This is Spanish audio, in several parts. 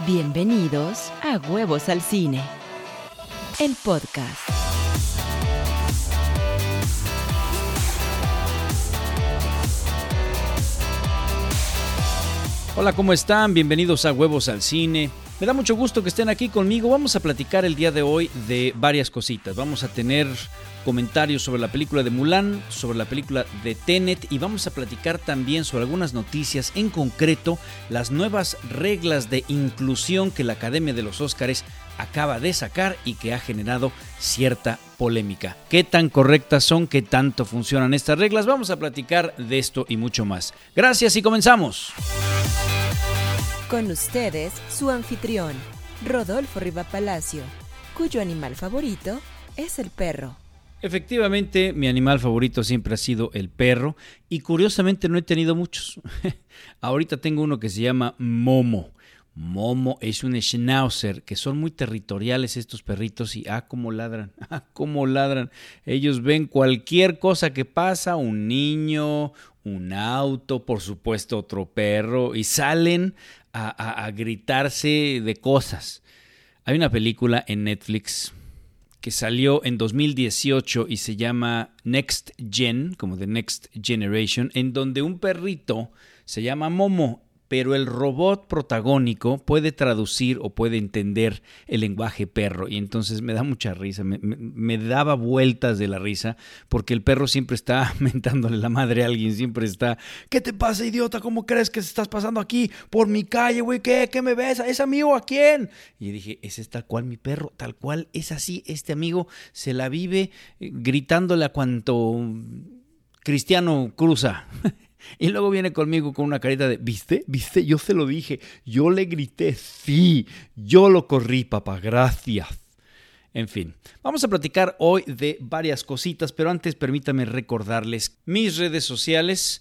Bienvenidos a Huevos al Cine, el podcast. Hola, ¿cómo están? Bienvenidos a Huevos al Cine. Me da mucho gusto que estén aquí conmigo. Vamos a platicar el día de hoy de varias cositas. Vamos a tener comentarios sobre la película de Mulan, sobre la película de Tenet y vamos a platicar también sobre algunas noticias, en concreto las nuevas reglas de inclusión que la Academia de los Óscares acaba de sacar y que ha generado cierta polémica. ¿Qué tan correctas son? ¿Qué tanto funcionan estas reglas? Vamos a platicar de esto y mucho más. Gracias y comenzamos. Con ustedes, su anfitrión, Rodolfo Riva Palacio, cuyo animal favorito es el perro. Efectivamente, mi animal favorito siempre ha sido el perro y curiosamente no he tenido muchos. Ahorita tengo uno que se llama Momo. Momo es un schnauzer, que son muy territoriales estos perritos y ah, cómo ladran, ah, cómo ladran. Ellos ven cualquier cosa que pasa, un niño, un auto, por supuesto otro perro, y salen a, gritarse de cosas. Hay una película en Netflix que salió en 2018 y se llama Next Gen, como de Next Generation, en donde un perrito se llama Momo pero el robot protagónico puede traducir o puede entender el lenguaje perro y entonces me da mucha risa, me, daba vueltas de la risa porque el perro siempre está mentándole la madre a alguien, siempre está, ¿qué te pasa idiota? ¿Cómo crees que estás pasando aquí por mi calle, güey? ¿Qué? ¿Qué me ves? ¿Es amigo a quién? Y dije, ese es tal cual mi perro, tal cual es así, este amigo se la vive eh, gritándole a cuanto cristiano cruza. Y luego viene conmigo con una carita de, ¿viste? ¿Viste? Yo se lo dije. Yo le grité, sí. Yo lo corrí, papá. Gracias. En fin, vamos a platicar hoy de varias cositas, pero antes permítame recordarles mis redes sociales.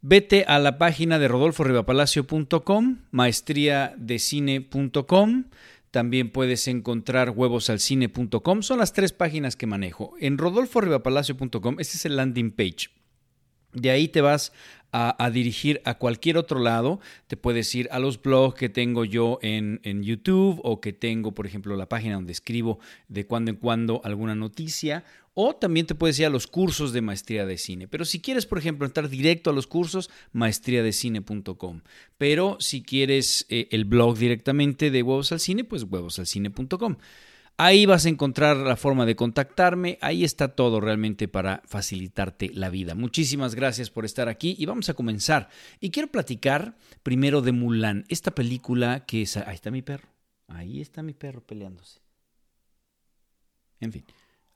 Vete a la página de rodolforribapalacio.com, maestriadecine.com. También puedes encontrar huevosalcine.com. Son las tres páginas que manejo. En rodolforribapalacio.com, este es el landing page. De ahí te vas a, dirigir a cualquier otro lado. Te puedes ir a los blogs que tengo yo en, en, YouTube o que tengo, por ejemplo, la página donde escribo de cuando en cuando alguna noticia. O también te puedes ir a los cursos de maestría de cine. Pero si quieres, por ejemplo, entrar directo a los cursos, maestriadecine.com. Pero si quieres eh, el blog directamente de Huevos al Cine, pues huevosalcine.com. Ahí vas a encontrar la forma de contactarme. Ahí está todo realmente para facilitarte la vida. Muchísimas gracias por estar aquí y vamos a comenzar. Y quiero platicar primero de Mulan, esta película que es... Ahí está mi perro. Ahí está mi perro peleándose. En fin.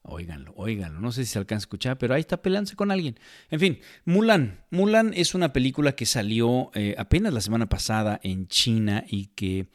Óiganlo, óiganlo. No sé si se alcanza a escuchar, pero ahí está peleándose con alguien. En fin, Mulan. Mulan es una película que salió eh, apenas la semana pasada en China y que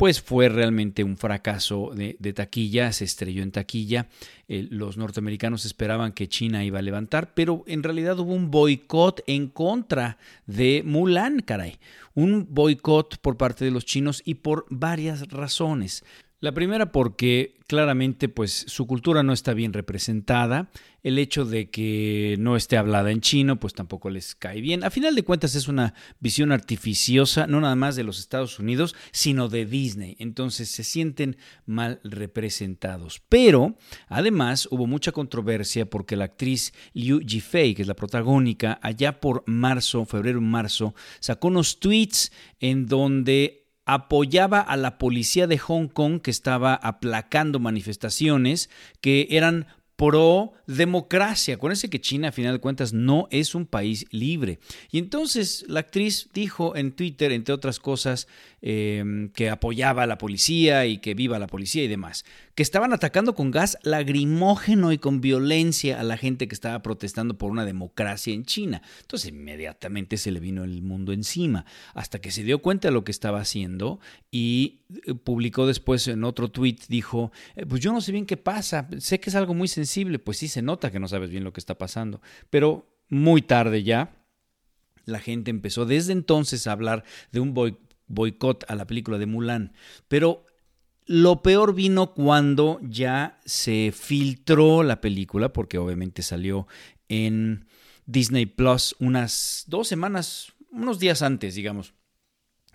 pues fue realmente un fracaso de, taquilla, se estrelló en taquilla. Eh, los norteamericanos esperaban que China iba a levantar, pero en realidad hubo un boicot en contra de Mulan, caray. Un boicot por parte de los chinos y por varias razones. La primera porque claramente pues su cultura no está bien representada, el hecho de que no esté hablada en chino pues tampoco les cae bien. A final de cuentas es una visión artificiosa no nada más de los Estados Unidos, sino de Disney. Entonces se sienten mal representados. Pero además hubo mucha controversia porque la actriz Liu Jifei, que es la protagónica, allá por marzo, febrero marzo, sacó unos tweets en donde apoyaba a la policía de Hong Kong que estaba aplacando manifestaciones que eran pro democracia. Acuérdense que China, a final de cuentas, no es un país libre. Y entonces la actriz dijo en Twitter, entre otras cosas, em, que apoyaba a la policía y que viva la policía y demás, que estaban atacando con gas lagrimógeno y con violencia a la gente que estaba protestando por una democracia en China. Entonces inmediatamente se le vino el mundo encima, hasta que se dio cuenta de lo que estaba haciendo y publicó después en otro tweet, dijo, eh, pues yo no sé bien qué pasa, sé que es algo muy sencillo pues sí se nota que no sabes bien lo que está pasando. Pero muy tarde ya, la gente empezó desde entonces a hablar de un boicot a la película de Mulan. Pero lo peor vino cuando ya se filtró la película, porque obviamente salió en Disney Plus unas dos semanas, unos días antes, digamos.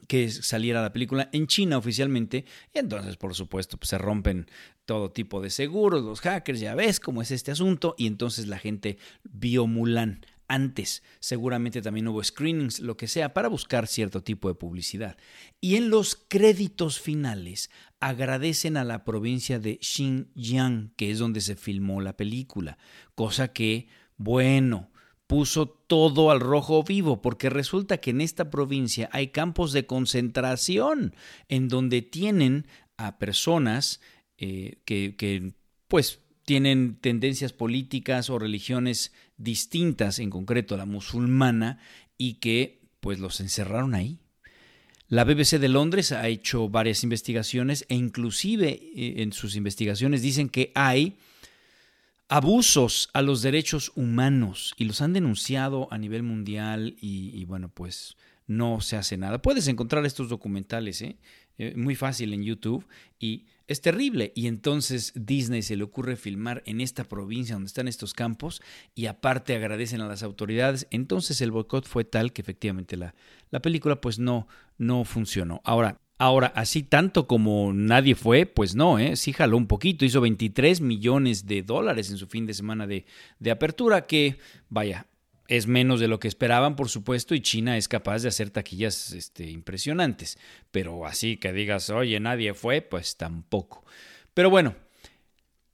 Que saliera la película en China oficialmente. Y entonces, por supuesto, pues, se rompen todo tipo de seguros, los hackers, ya ves cómo es este asunto. Y entonces la gente vio Mulan antes. Seguramente también hubo screenings, lo que sea, para buscar cierto tipo de publicidad. Y en los créditos finales agradecen a la provincia de Xinjiang, que es donde se filmó la película. Cosa que, bueno, puso todo al rojo vivo, porque resulta que en esta provincia hay campos de concentración en donde tienen a personas eh, que, pues, tienen tendencias políticas o religiones distintas, en concreto la musulmana, y que pues los encerraron ahí. La BBC de Londres ha hecho varias investigaciones e inclusive eh, en sus investigaciones dicen que hay abusos a los derechos humanos y los han denunciado a nivel mundial y, bueno, pues no se hace nada. Puedes encontrar estos documentales, ¿eh? Eh, muy fácil en YouTube y es terrible. Y entonces Disney se le ocurre filmar en esta provincia donde están estos campos y aparte agradecen a las autoridades. Entonces el boicot fue tal que efectivamente la, la película pues no, no funcionó. Ahora, Ahora, así tanto como nadie fue, pues no, ¿eh? sí jaló un poquito, hizo 23 millones de dólares en su fin de semana de, de apertura, que vaya, es menos de lo que esperaban, por supuesto, y China es capaz de hacer taquillas este, impresionantes. Pero así que digas, oye, nadie fue, pues tampoco. Pero bueno,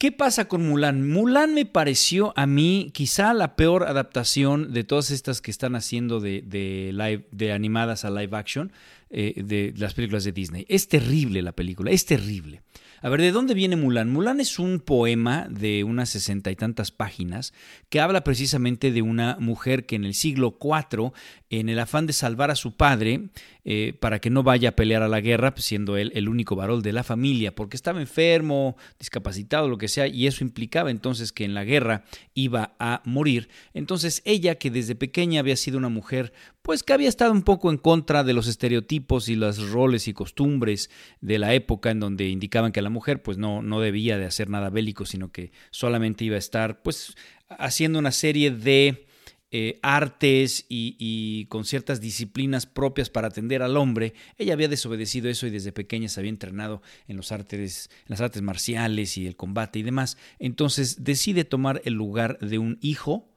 ¿qué pasa con Mulan? Mulan me pareció a mí quizá la peor adaptación de todas estas que están haciendo de, de, animadas a live action eh, de las películas de Disney. Es terrible la película, es terrible. A ver, ¿de dónde viene Mulan? Mulan es un poema de unas sesenta y tantas páginas que habla precisamente de una mujer que en el siglo IV, en el afán de salvar a su padre, eh, para que no vaya a pelear a la guerra, pues, siendo él el único varón de la familia, porque estaba enfermo, discapacitado, lo que sea, y eso implicaba entonces que en la guerra iba a morir. Entonces ella, que desde pequeña había sido una mujer pues que había estado un poco en contra de los estereotipos y los roles y costumbres de la época en donde indicaban que la mujer pues no, no debía de hacer nada bélico, sino que solamente iba a estar pues haciendo una serie de eh, artes y, con ciertas disciplinas propias para atender al hombre. Ella había desobedecido eso y desde pequeña se había entrenado en, los artes, en las artes marciales y el combate y demás. Entonces decide tomar el lugar de un hijo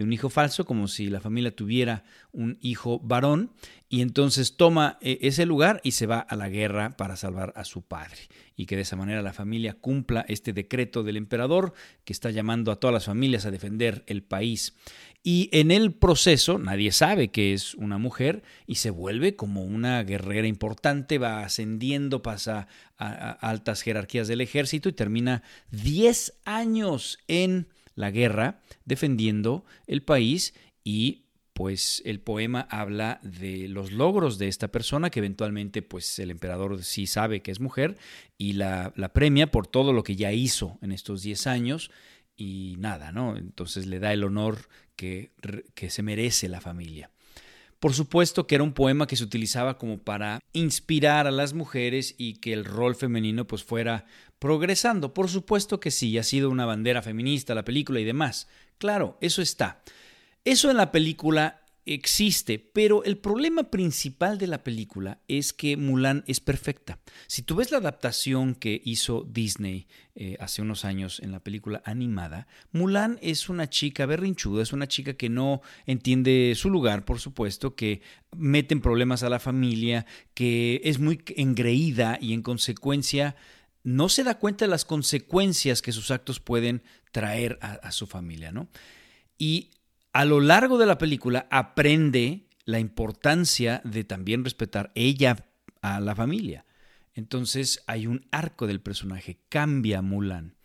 de un hijo falso, como si la familia tuviera un hijo varón, y entonces toma eh, ese lugar y se va a la guerra para salvar a su padre, y que de esa manera la familia cumpla este decreto del emperador que está llamando a todas las familias a defender el país. Y en el proceso nadie sabe que es una mujer y se vuelve como una guerrera importante, va ascendiendo, pasa a, altas jerarquías del ejército y termina 10 años en la guerra defendiendo el país y pues el poema habla de los logros de esta persona que eventualmente pues el emperador sí sabe que es mujer y la, la premia por todo lo que ya hizo en estos 10 años y nada, ¿no? Entonces le da el honor que, se merece la familia. Por supuesto que era un poema que se utilizaba como para inspirar a las mujeres y que el rol femenino pues fuera progresando. Por supuesto que sí, ha sido una bandera feminista la película y demás. Claro, eso está. Eso en la película existe, pero el problema principal de la película es que Mulan es perfecta. Si tú ves la adaptación que hizo Disney eh, hace unos años en la película animada, Mulan es una chica berrinchuda, es una chica que no entiende su lugar, por supuesto, que mete en problemas a la familia, que es muy engreída y en consecuencia no se da cuenta de las consecuencias que sus actos pueden traer a, a su familia, ¿no? Y a lo largo de la película aprende la importancia de también respetar ella a la familia. Entonces hay un arco del personaje, cambia Mulan.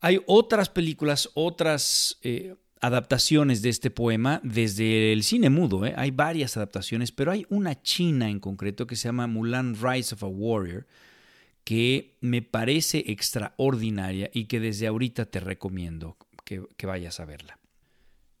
Hay otras películas, otras eh, adaptaciones de este poema desde el cine mudo. ¿eh? Hay varias adaptaciones, pero hay una china en concreto que se llama Mulan Rise of a Warrior, que me parece extraordinaria y que desde ahorita te recomiendo que vayas a verla.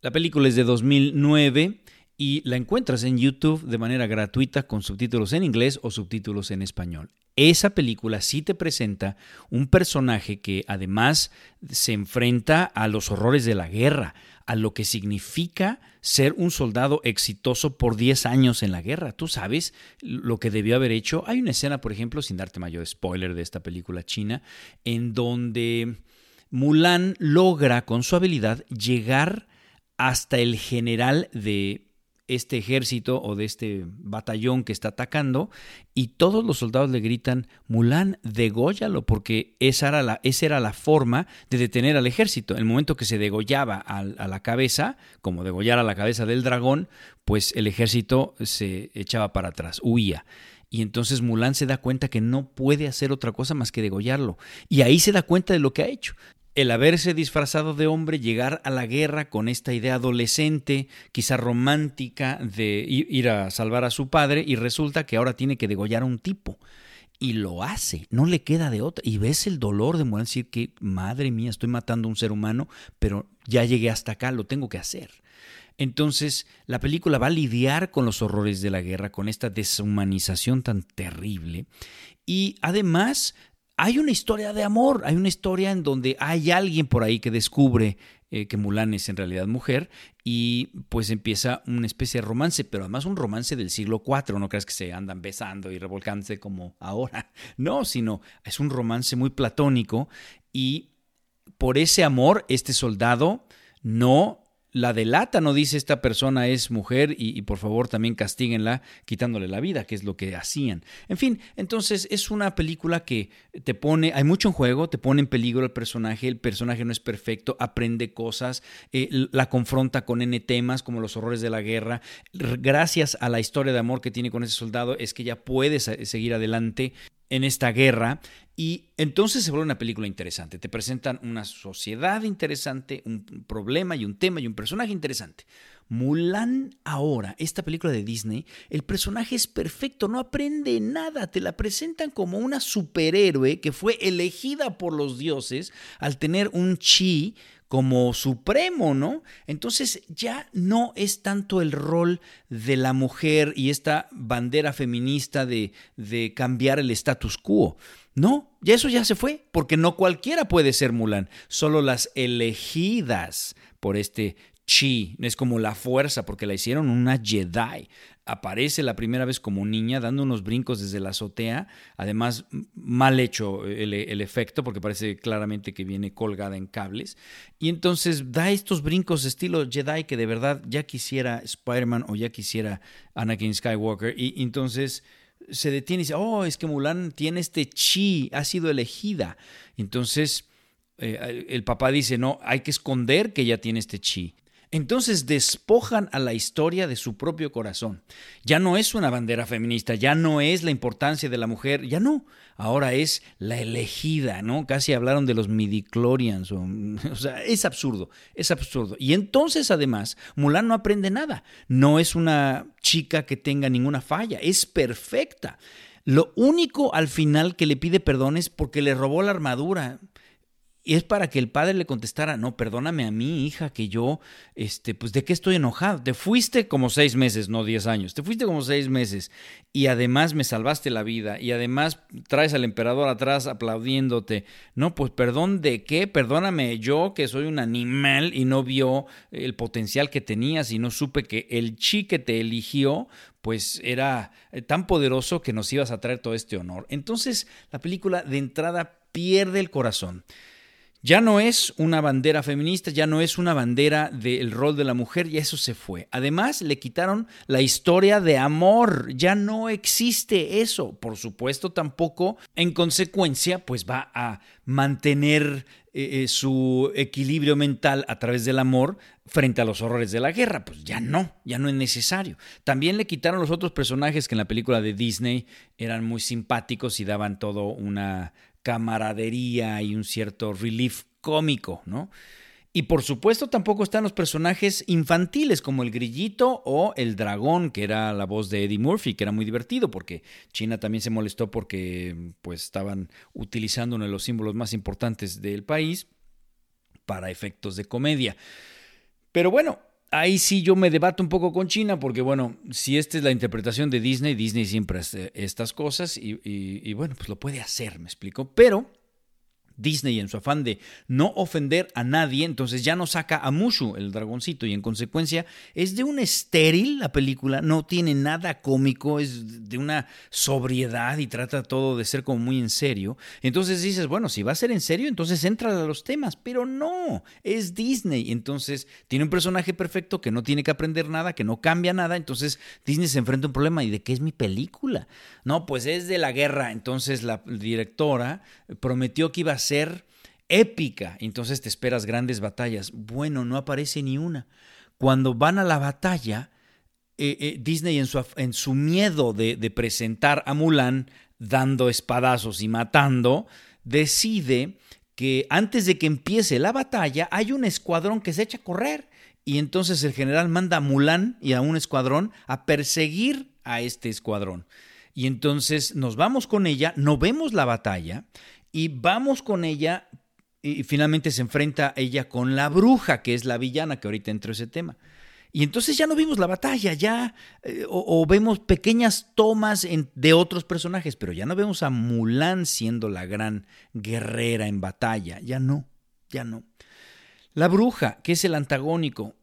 La película es de 2009 y la encuentras en YouTube de manera gratuita con subtítulos en inglés o subtítulos en español. Esa película sí te presenta un personaje que además se enfrenta a los horrores de la guerra, a lo que significa ser un soldado exitoso por 10 años en la guerra. Tú sabes lo que debió haber hecho. Hay una escena, por ejemplo, sin darte mayor spoiler de esta película china, en donde Mulan logra con su habilidad llegar hasta el general de este ejército o de este batallón que está atacando y todos los soldados le gritan, Mulan, degóyalo, porque esa era la, esa era la forma de detener al ejército. El momento que se degollaba a, a la cabeza, como degollar a la cabeza del dragón, pues el ejército se echaba para atrás, huía. Y entonces Mulan se da cuenta que no puede hacer otra cosa más que degollarlo. Y ahí se da cuenta de lo que ha hecho el haberse disfrazado de hombre, llegar a la guerra con esta idea adolescente, quizá romántica, de ir a salvar a su padre, y resulta que ahora tiene que degollar a un tipo. Y lo hace, no le queda de otra. Y ves el dolor de morir, decir que, madre mía, estoy matando a un ser humano, pero ya llegué hasta acá, lo tengo que hacer. Entonces, la película va a lidiar con los horrores de la guerra, con esta deshumanización tan terrible. Y además hay una historia de amor, hay una historia en donde hay alguien por ahí que descubre eh, que Mulan es en realidad mujer y pues empieza una especie de romance, pero además un romance del siglo IV, no creas que se andan besando y revolcándose como ahora, no, sino es un romance muy platónico y por ese amor este soldado no la delata, no dice esta persona es mujer y, por favor también castíguenla quitándole la vida, que es lo que hacían. En fin, entonces es una película que te pone, hay mucho en juego, te pone en peligro el personaje, el personaje no es perfecto, aprende cosas, eh, la confronta con N temas como los horrores de la guerra. Gracias a la historia de amor que tiene con ese soldado es que ya puede seguir adelante en esta guerra y entonces se vuelve una película interesante. Te presentan una sociedad interesante, un problema y un tema y un personaje interesante. Mulan ahora, esta película de Disney, el personaje es perfecto, no aprende nada, te la presentan como una superhéroe que fue elegida por los dioses al tener un chi como supremo, ¿no? Entonces ya no es tanto el rol de la mujer y esta bandera feminista de, de cambiar el status quo. No, ya eso ya se fue, porque no cualquiera puede ser Mulan, solo las elegidas por este chi, es como la fuerza, porque la hicieron una Jedi aparece la primera vez como niña dando unos brincos desde la azotea, además mal hecho el, efecto porque parece claramente que viene colgada en cables, y entonces da estos brincos estilo Jedi que de verdad ya quisiera Spider-Man o ya quisiera Anakin Skywalker, y, entonces se detiene y dice, oh, es que Mulan tiene este chi, ha sido elegida. Entonces eh, el papá dice, no, hay que esconder que ya tiene este chi. Entonces despojan a la historia de su propio corazón. Ya no es una bandera feminista, ya no es la importancia de la mujer, ya no. Ahora es la elegida, ¿no? Casi hablaron de los midichlorians. O, o sea, es absurdo, es absurdo. Y entonces, además, Mulan no aprende nada. No es una chica que tenga ninguna falla, es perfecta. Lo único al final que le pide perdón es porque le robó la armadura. Y es para que el padre le contestara, no, perdóname a mí, hija, que yo, este, pues de qué estoy enojado. Te fuiste como seis meses, no diez años, te fuiste como seis meses y además me salvaste la vida y además traes al emperador atrás aplaudiéndote. No, pues perdón de qué, perdóname yo que soy un animal y no vio el potencial que tenías y no supe que el chi que te eligió, pues era eh, tan poderoso que nos ibas a traer todo este honor. Entonces la película de entrada pierde el corazón. Ya no es una bandera feminista, ya no es una bandera del rol de la mujer, y eso se fue. Además, le quitaron la historia de amor, ya no existe eso. Por supuesto, tampoco, en consecuencia, pues va a mantener eh, eh, su equilibrio mental a través del amor frente a los horrores de la guerra. Pues ya no, ya no es necesario. También le quitaron los otros personajes que en la película de Disney eran muy simpáticos y daban todo una camaradería y un cierto relief cómico, ¿no? Y por supuesto tampoco están los personajes infantiles como el grillito o el dragón, que era la voz de Eddie Murphy, que era muy divertido porque China también se molestó porque pues estaban utilizando uno de los símbolos más importantes del país para efectos de comedia. Pero bueno, ahí sí yo me debato un poco con China, porque bueno, si esta es la interpretación de Disney, Disney siempre hace estas cosas y, bueno, pues lo puede hacer, me explico. Pero Disney en su afán de no ofender a nadie, entonces ya no saca a Mushu, el dragoncito, y en consecuencia es de un estéril la película, no tiene nada cómico, es de una sobriedad y trata todo de ser como muy en serio. Entonces dices, bueno, si va a ser en serio, entonces entra a los temas, pero no, es Disney, entonces tiene un personaje perfecto que no tiene que aprender nada, que no cambia nada, entonces Disney se enfrenta a un problema y de qué es mi película. No, pues es de la guerra, entonces la directora prometió que iba a ser épica, entonces te esperas grandes batallas. Bueno, no aparece ni una. Cuando van a la batalla, eh, eh, Disney en su, en su miedo de, de presentar a Mulan dando espadazos y matando, decide que antes de que empiece la batalla hay un escuadrón que se echa a correr. Y entonces el general manda a Mulan y a un escuadrón a perseguir a este escuadrón. Y entonces nos vamos con ella, no vemos la batalla y vamos con ella y finalmente se enfrenta ella con la bruja, que es la villana, que ahorita entró ese tema. Y entonces ya no vimos la batalla, ya, eh, o, vemos pequeñas tomas de otros personajes, pero ya no vemos a Mulan siendo la gran guerrera en batalla, ya no, ya no. La bruja, que es el antagónico,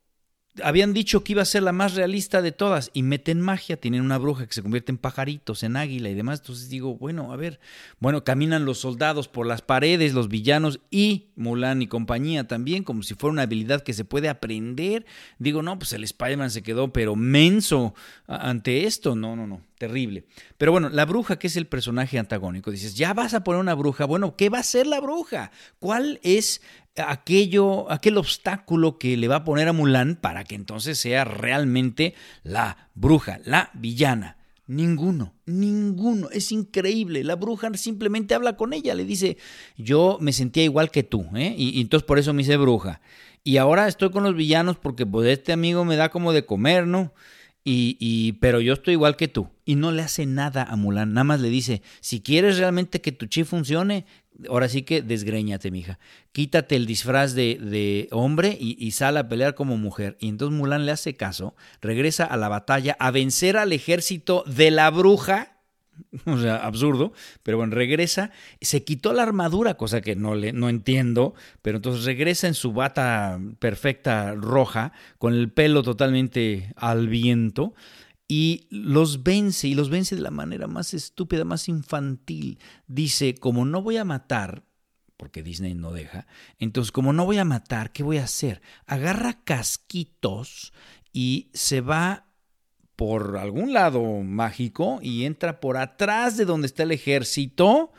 habían dicho que iba a ser la más realista de todas y meten magia, tienen una bruja que se convierte en pajaritos, en águila y demás. Entonces digo, bueno, a ver, bueno, caminan los soldados por las paredes, los villanos y Mulan y compañía también, como si fuera una habilidad que se puede aprender. Digo, no, pues el Spider-Man se quedó pero menso ante esto. No, no, no, terrible. Pero bueno, la bruja, que es el personaje antagónico, dices, ya vas a poner una bruja. Bueno, ¿qué va a ser la bruja? ¿Cuál es aquello, aquel obstáculo que le va a poner a Mulan para que entonces sea realmente la bruja, la villana. Ninguno, ninguno. Es increíble. La bruja simplemente habla con ella, le dice, yo me sentía igual que tú, ¿eh? y, entonces por eso me hice bruja. Y ahora estoy con los villanos porque pues este amigo me da como de comer, ¿no? Y, y, pero yo estoy igual que tú. Y no le hace nada a Mulan. Nada más le dice, si quieres realmente que tu chi funcione, ahora sí que desgreñate, mija. Quítate el disfraz de, hombre y, y, sal a pelear como mujer. Y entonces Mulan le hace caso, regresa a la batalla a vencer al ejército de la bruja. O sea, absurdo, pero bueno, regresa, se quitó la armadura, cosa que no, le, no entiendo, pero entonces regresa en su bata perfecta roja, con el pelo totalmente al viento, y los vence, y los vence de la manera más estúpida, más infantil. Dice, como no voy a matar, porque Disney no deja, entonces como no voy a matar, ¿qué voy a hacer? Agarra casquitos y se va por algún lado mágico y entra por atrás de donde está el ejército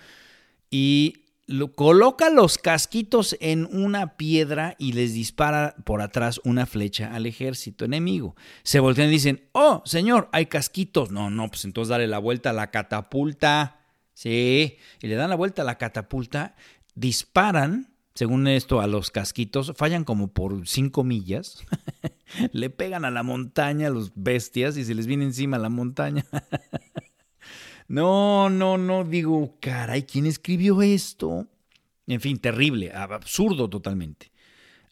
y coloca los casquitos en una piedra y les dispara por atrás una flecha al ejército enemigo. Se voltean y dicen, oh, señor, hay casquitos. No, no, pues entonces dale la vuelta a la catapulta. Sí, y le dan la vuelta a la catapulta, disparan, según esto, a los casquitos, fallan como por cinco millas, le pegan a la montaña a los bestias y se les viene encima la montaña. No, no, no, digo, caray, ¿quién escribió esto? En fin, terrible, absurdo totalmente.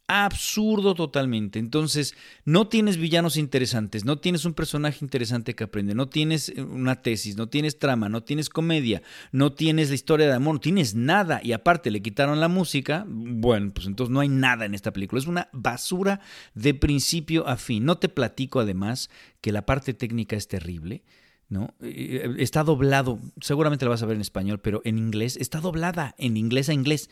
Absurdo totalmente. Entonces, no tienes villanos interesantes, no tienes un personaje interesante que aprende, no tienes eh, una tesis, no tienes trama, no tienes comedia, no tienes la historia de amor, no tienes nada. Y aparte le quitaron la música, bueno, pues entonces no hay nada en esta película. Es una basura de principio a fin. No te platico además que la parte técnica es terrible. ¿No? Eh, está doblado, seguramente lo vas a ver en español, pero en inglés, está doblada en inglés a inglés.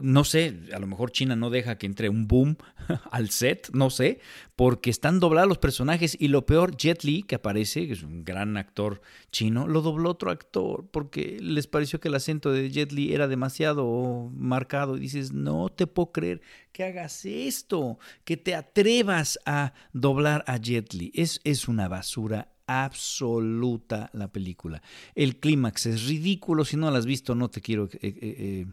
no sé, a lo mejor China no deja que entre un boom al set, no sé, porque están doblados los personajes y lo peor, Jet Li, que aparece, que es un gran actor chino, lo dobló otro actor porque les pareció que el acento de Jet Li era demasiado marcado y dices, no te puedo creer que hagas esto, que te atrevas a doblar a Jet Li. Es, es una basura absoluta la película. El clímax es ridículo, si no la has visto no te quiero eh, eh,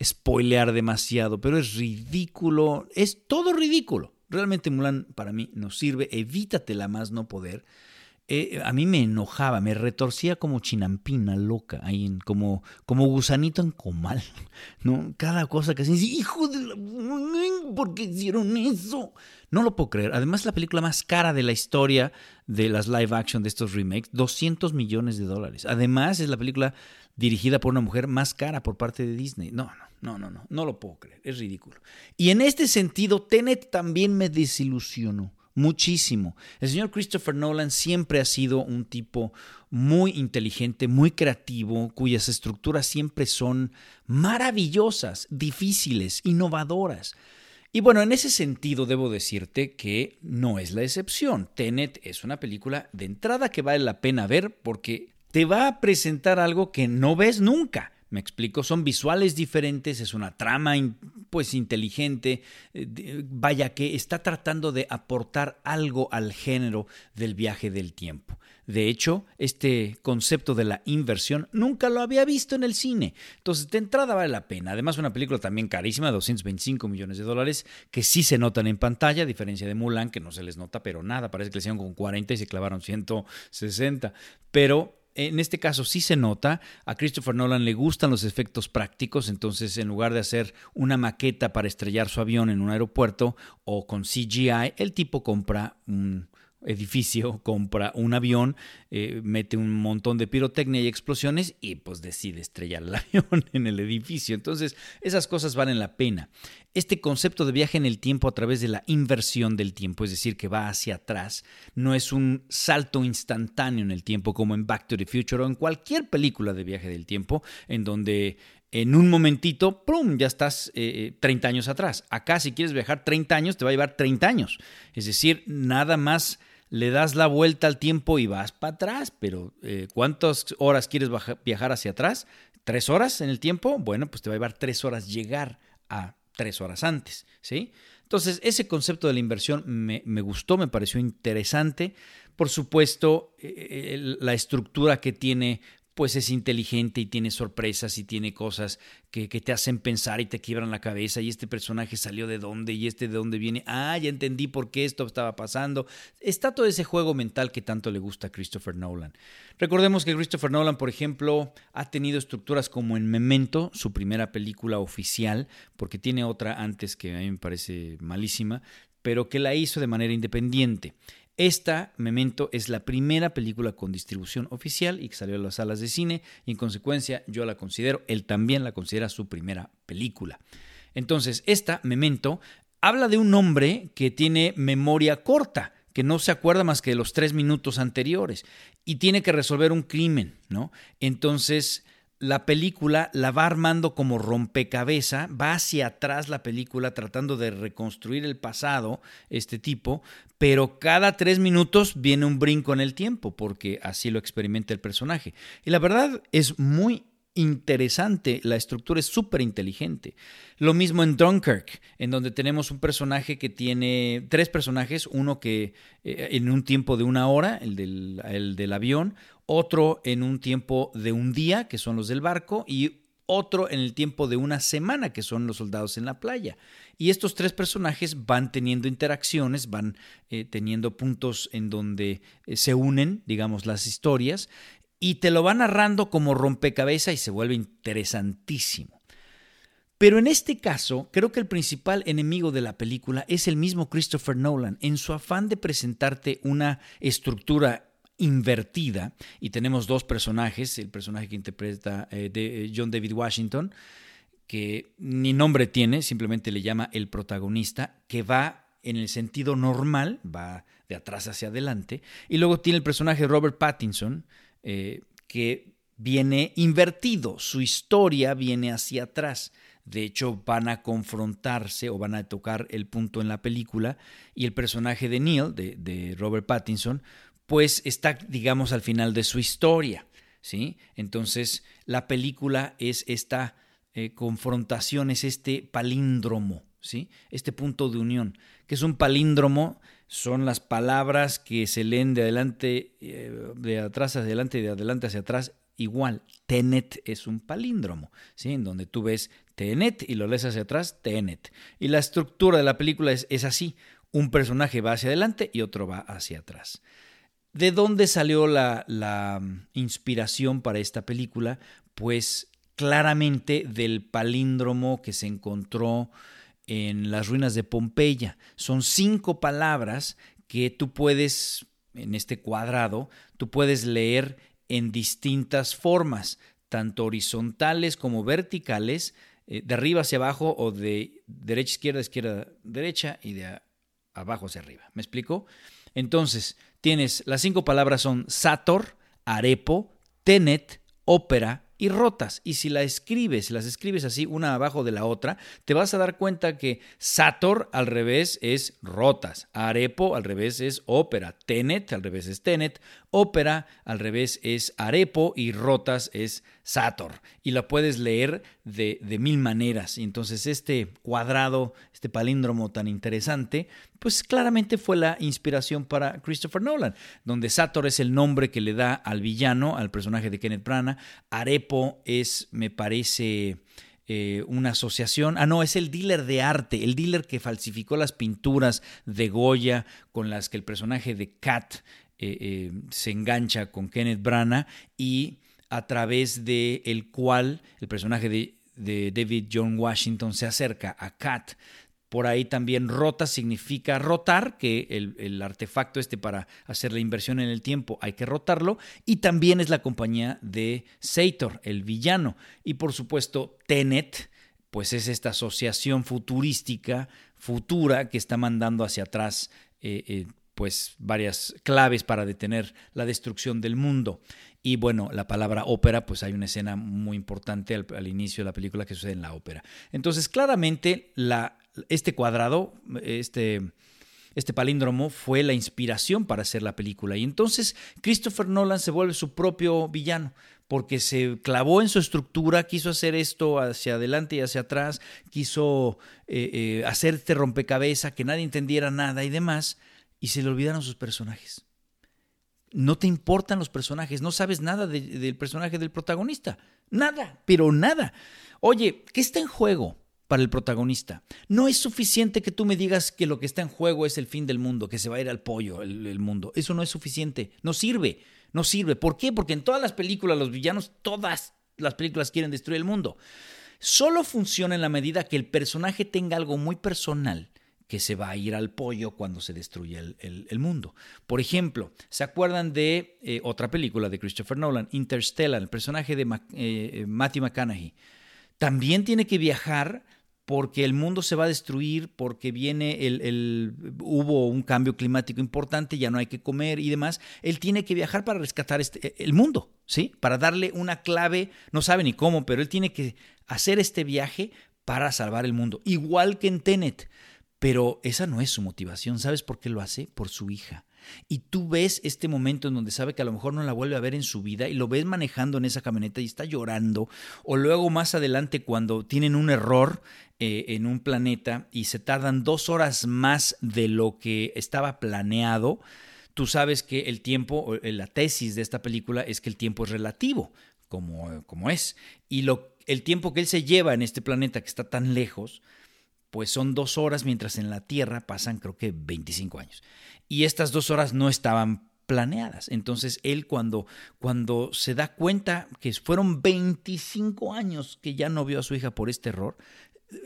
eh, spoilear demasiado, pero es ridículo, es todo ridículo. Realmente Mulan para mí no sirve, evítatela más no poder. Eh, a mí me enojaba, me retorcía como chinampina loca, ahí en, como, como gusanito en comal, ¿no? Cada cosa que hacían, hijo de la... ¿por qué hicieron eso? No lo puedo creer. Además, la película más cara de la historia de las live action de estos remakes, 200 millones de dólares. Además, es la película dirigida por una mujer más cara por parte de Disney. No, no, no, no, no, no lo puedo creer, es ridículo. Y en este sentido, Tenet también me desilusionó muchísimo. El señor Christopher Nolan siempre ha sido un tipo muy inteligente, muy creativo, cuyas estructuras siempre son maravillosas, difíciles, innovadoras. Y bueno, en ese sentido debo decirte que no es la excepción. Tenet es una película de entrada que vale la pena ver porque te va a presentar algo que no ves nunca. Me explico, son visuales diferentes, es una trama pues inteligente, eh, vaya que está tratando de aportar algo al género del viaje del tiempo. De hecho, este concepto de la inversión nunca lo había visto en el cine. Entonces, de entrada vale la pena. Además, una película también carísima, 225 millones de dólares, que sí se notan en pantalla, a diferencia de Mulan, que no se les nota, pero nada. Parece que le hicieron con 40 y se clavaron 160. Pero en este caso sí se nota, a Christopher Nolan le gustan los efectos prácticos, entonces en lugar de hacer una maqueta para estrellar su avión en un aeropuerto o con CGI, el tipo compra un edificio, compra un avión, eh, mete un montón de pirotecnia y explosiones y pues decide estrellar el avión en el edificio. Entonces, esas cosas valen la pena. Este concepto de viaje en el tiempo a través de la inversión del tiempo, es decir, que va hacia atrás, no es un salto instantáneo en el tiempo como en Back to the Future o en cualquier película de viaje del tiempo, en donde en un momentito, ¡pum!, ya estás 30 eh, años atrás. Acá, si quieres viajar 30 años, te va a llevar 30 años. Es decir, nada más le das la vuelta al tiempo y vas para atrás, pero eh, ¿cuántas horas quieres viajar hacia atrás? ¿Tres horas en el tiempo? Bueno, pues te va a llevar tres horas llegar a tres horas antes, ¿sí? Entonces, ese concepto de la inversión me, gustó, me pareció interesante. Por supuesto, eh, eh, la estructura que tiene pues es inteligente y tiene sorpresas y tiene cosas que, te hacen pensar y te quiebran la cabeza y este personaje salió de dónde y este de dónde viene, ah, ya entendí por qué esto estaba pasando. Está todo ese juego mental que tanto le gusta a Christopher Nolan. Recordemos que Christopher Nolan, por ejemplo, ha tenido estructuras como en Memento, su primera película oficial, porque tiene otra antes que a mí me parece malísima, pero que la hizo de manera independiente. Esta, Memento, es la primera película con distribución oficial y que salió a las salas de cine y en consecuencia yo la considero, él también la considera su primera película. Entonces, esta, Memento, habla de un hombre que tiene memoria corta, que no se acuerda más que de los tres minutos anteriores y tiene que resolver un crimen, ¿no? Entonces, la película la va armando como rompecabeza, va hacia atrás la película tratando de reconstruir el pasado, este tipo, pero cada tres minutos viene un brinco en el tiempo, porque así lo experimenta el personaje. Y la verdad es muy interesante, la estructura es súper inteligente. Lo mismo en Dunkirk, en donde tenemos un personaje que tiene tres personajes, uno que eh, en un tiempo de una hora, el del, el del avión, otro en un tiempo de un día, que son los del barco, y otro en el tiempo de una semana, que son los soldados en la playa. Y estos tres personajes van teniendo interacciones, van eh, teniendo puntos en donde eh, se unen, digamos, las historias, y te lo va narrando como rompecabezas y se vuelve interesantísimo. Pero en este caso, creo que el principal enemigo de la película es el mismo Christopher Nolan, en su afán de presentarte una estructura invertida, y tenemos dos personajes, el personaje que interpreta eh, de eh, John David Washington, que ni nombre tiene, simplemente le llama el protagonista, que va en el sentido normal, va de atrás hacia adelante, y luego tiene el personaje Robert Pattinson, eh, que viene invertido, su historia viene hacia atrás. De hecho, van a confrontarse o van a tocar el punto en la película y el personaje de Neil, de, Robert Pattinson, pues está, digamos, al final de su historia. ¿sí? Entonces, la película es esta eh, confrontación, es este palíndromo, ¿sí? este punto de unión, que es un palíndromo son las palabras que se leen de adelante, eh, de atrás hacia adelante y de adelante hacia atrás igual. Tenet es un palíndromo, ¿sí? En donde tú ves Tenet y lo lees hacia atrás, Tenet. Y la estructura de la película es, es así. Un personaje va hacia adelante y otro va hacia atrás. ¿De dónde salió la, la inspiración para esta película? Pues claramente del palíndromo que se encontró en las ruinas de Pompeya. Son cinco palabras que tú puedes, en este cuadrado, tú puedes leer en distintas formas, tanto horizontales como verticales, eh, de arriba hacia abajo o de derecha, izquierda, izquierda, derecha y de abajo hacia arriba. ¿Me explico? Entonces, tienes, las cinco palabras son Sator, Arepo, Tenet, Ópera y rotas. Y si la escribes, las escribes así una abajo de la otra, te vas a dar cuenta que Sator al revés es rotas, Arepo al revés es ópera, Tenet al revés es Tenet, ópera al revés es Arepo y rotas es Sator. Y la puedes leer de, de mil maneras. Y entonces este cuadrado, este palíndromo tan interesante, pues claramente fue la inspiración para Christopher Nolan, donde Sator es el nombre que le da al villano, al personaje de Kenneth Branagh, Arepo es, me parece... Eh, una asociación. Ah, no, es el dealer de arte, el dealer que falsificó las pinturas de Goya con las que el personaje de Kat eh, eh, se engancha con Kenneth Branagh y a través de el cual el personaje de, David John Washington se acerca a Kat. Por ahí también rota significa rotar, que el, artefacto este para hacer la inversión en el tiempo hay que rotarlo. Y también es la compañía de Sator, el villano. Y por supuesto, Tenet, pues es esta asociación futurística, futura, que está mandando hacia atrás eh, pues varias claves para detener la destrucción del mundo. Y bueno, la palabra ópera, pues hay una escena muy importante al, inicio de la película que sucede en la ópera. Entonces, claramente, la, este cuadrado, este, este palíndromo fue la inspiración para hacer la película. Y entonces Christopher Nolan se vuelve su propio villano porque se clavó en su estructura, quiso hacer esto hacia adelante y hacia atrás, quiso eh, eh, este rompecabezas, que nadie entendiera nada y demás, y se le olvidaron sus personajes no te importan los personajes, no sabes nada del personaje del protagonista. Nada, pero nada. Oye, ¿qué está en juego para el protagonista? No es suficiente que tú me digas que lo que está en juego es el fin del mundo, que se va a ir al pollo el, mundo. Eso no es suficiente. No sirve. No sirve. ¿Por qué? Porque en todas las películas, los villanos, todas las películas quieren destruir el mundo. Solo funciona en la medida que el personaje tenga algo muy personal que se va a ir al pollo cuando se destruye el, mundo. Por ejemplo, ¿se acuerdan de eh, otra película de Christopher Nolan, Interstellar, el personaje de eh, Matthew McConaughey? También tiene que viajar porque el mundo se va a destruir, porque viene el, hubo un cambio climático importante, ya no hay que comer y demás. Él tiene que viajar para rescatar este, el mundo, ¿sí? Para darle una clave, no sabe ni cómo, pero él tiene que hacer este viaje para salvar el mundo. Igual que en Tenet. Pero esa no es su motivación. ¿Sabes por qué lo hace? Por su hija. Y tú ves este momento en donde sabe que a lo mejor no la vuelve a ver en su vida y lo ves manejando en esa camioneta y está llorando. O luego más adelante cuando tienen un error eh, en un planeta y se tardan dos horas más de lo que estaba planeado. Tú sabes que el tiempo, la tesis de esta película es que el tiempo es relativo, como, como es. Y el tiempo que él se lleva en este planeta que está tan lejos, pues son dos horas, mientras en la Tierra pasan creo que 25 años. Y estas dos horas no estaban planeadas. Entonces él cuando, cuando se da cuenta que fueron 25 años que ya no vio a su hija por este error,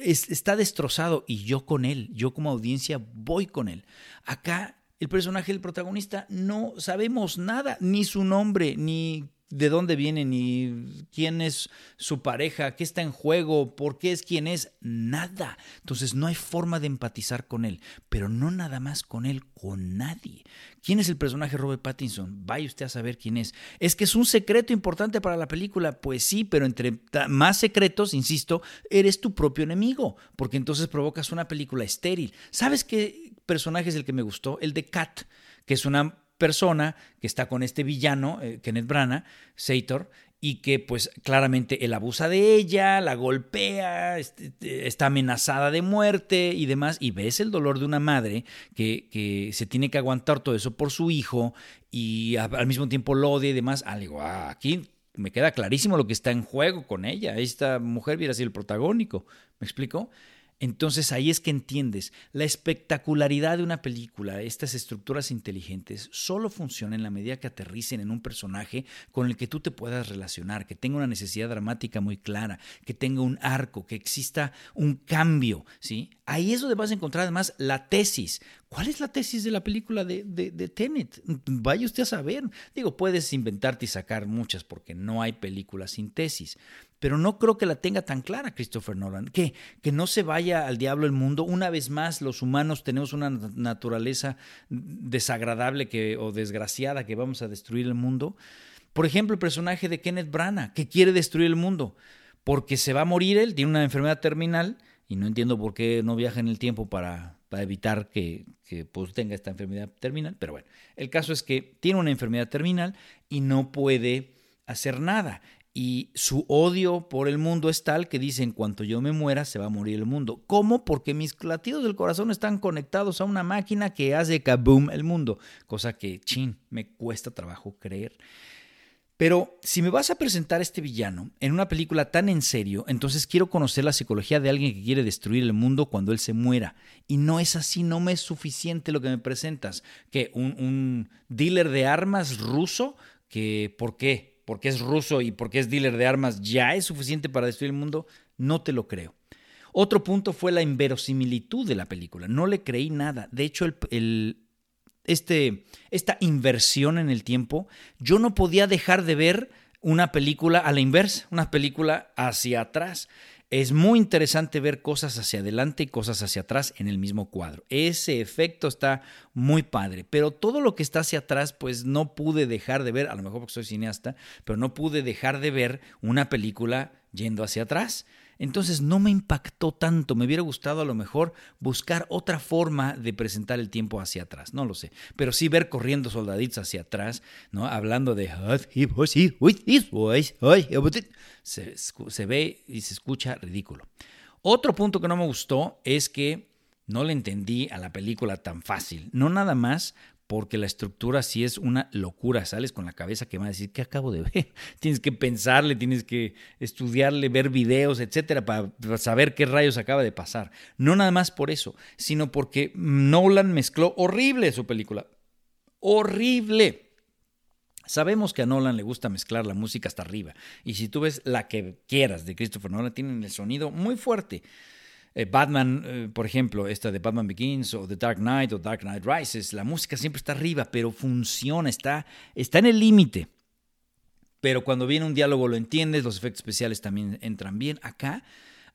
está destrozado y yo con él, yo como audiencia voy con él. Acá el personaje del protagonista no sabemos nada, ni su nombre, ni de dónde viene, ni quién es su pareja, qué está en juego, por qué es quien es, nada. Entonces no hay forma de empatizar con él, pero no nada más con él, con nadie. ¿Quién es el personaje Robert Pattinson? Vaya usted a saber quién es. ¿Es que es un secreto importante para la película? Pues sí, pero entre más secretos, insisto, eres tu propio enemigo, porque entonces provocas una película estéril. ¿Sabes qué personaje es el que me gustó? El de Kat, que es una persona que está con este villano, eh, Kenneth Branagh, Sator, y que pues claramente él abusa de ella, la golpea, este, está amenazada de muerte y demás, y ves el dolor de una madre que, que se tiene que aguantar todo eso por su hijo y al mismo tiempo lo odia y demás. Ah, digo, ah, aquí me queda clarísimo lo que está en juego con ella. Esta mujer viera sido el protagónico. ¿Me explico? Entonces ahí es que entiendes, la espectacularidad de una película, estas estructuras inteligentes, solo funcionan en la medida que aterricen en un personaje con el que tú te puedas relacionar, que tenga una necesidad dramática muy clara, que tenga un arco, que exista un cambio, ¿sí? Ahí es donde vas a encontrar además la tesis. ¿Cuál es la tesis de la película de, de, de, Tenet? Vaya usted a saber. Digo, puedes inventarte y sacar muchas porque no hay películas sin tesis pero no creo que la tenga tan clara Christopher Nolan. Que, que no se vaya al diablo el mundo. Una vez más, los humanos tenemos una naturaleza desagradable que, o desgraciada que vamos a destruir el mundo. Por ejemplo, el personaje de Kenneth Branagh, que quiere destruir el mundo, porque se va a morir él, tiene una enfermedad terminal, y no entiendo por qué no viaja en el tiempo para, para evitar que, que pues, tenga esta enfermedad terminal. Pero bueno, el caso es que tiene una enfermedad terminal y no puede hacer nada y su odio por el mundo es tal que dice en cuanto yo me muera se va a morir el mundo. ¿Cómo? Porque mis latidos del corazón están conectados a una máquina que hace kaboom el mundo, cosa que, chin, me cuesta trabajo creer. Pero si me vas a presentar este villano en una película tan en serio, entonces quiero conocer la psicología de alguien que quiere destruir el mundo cuando él se muera. Y no es así, no me es suficiente lo que me presentas. Que un, un dealer de armas ruso, que ¿por qué? Porque es ruso y porque es dealer de armas, ya es suficiente para destruir el mundo, no te lo creo. Otro punto fue la inverosimilitud de la película. No le creí nada. De hecho, el, este, esta inversión en el tiempo, yo no podía dejar de ver una película a la inversa, una película hacia atrás. Es muy interesante ver cosas hacia adelante y cosas hacia atrás en el mismo cuadro. Ese efecto está muy padre, pero todo lo que está hacia atrás, pues no pude dejar de ver, a lo mejor porque soy cineasta, pero no pude dejar de ver una película yendo hacia atrás. Entonces no me impactó tanto, me hubiera gustado a lo mejor buscar otra forma de presentar el tiempo hacia atrás, no lo sé, pero sí ver corriendo soldaditos hacia atrás, ¿no? Hablando de se, se ve y se escucha ridículo. Otro punto que no me gustó es que no le entendí a la película tan fácil, no nada más porque la estructura sí es una locura. Sales con la cabeza que va a decir, ¿qué acabo de ver? tienes que pensarle, tienes que estudiarle, ver videos, etcétera, para, saber qué rayos acaba de pasar. No nada más por eso, sino porque Nolan mezcló horrible su película. Horrible. Sabemos que a Nolan le gusta mezclar la música hasta arriba. Y si tú ves la que quieras de Christopher Nolan, tienen el sonido muy fuerte. Eh, Batman, eh, por ejemplo, esta de Batman Begins o The Dark Knight o Dark Knight Rises, la música siempre está arriba, pero funciona, está, está en el límite. Pero cuando viene un diálogo lo entiendes, los efectos especiales también entran bien. Acá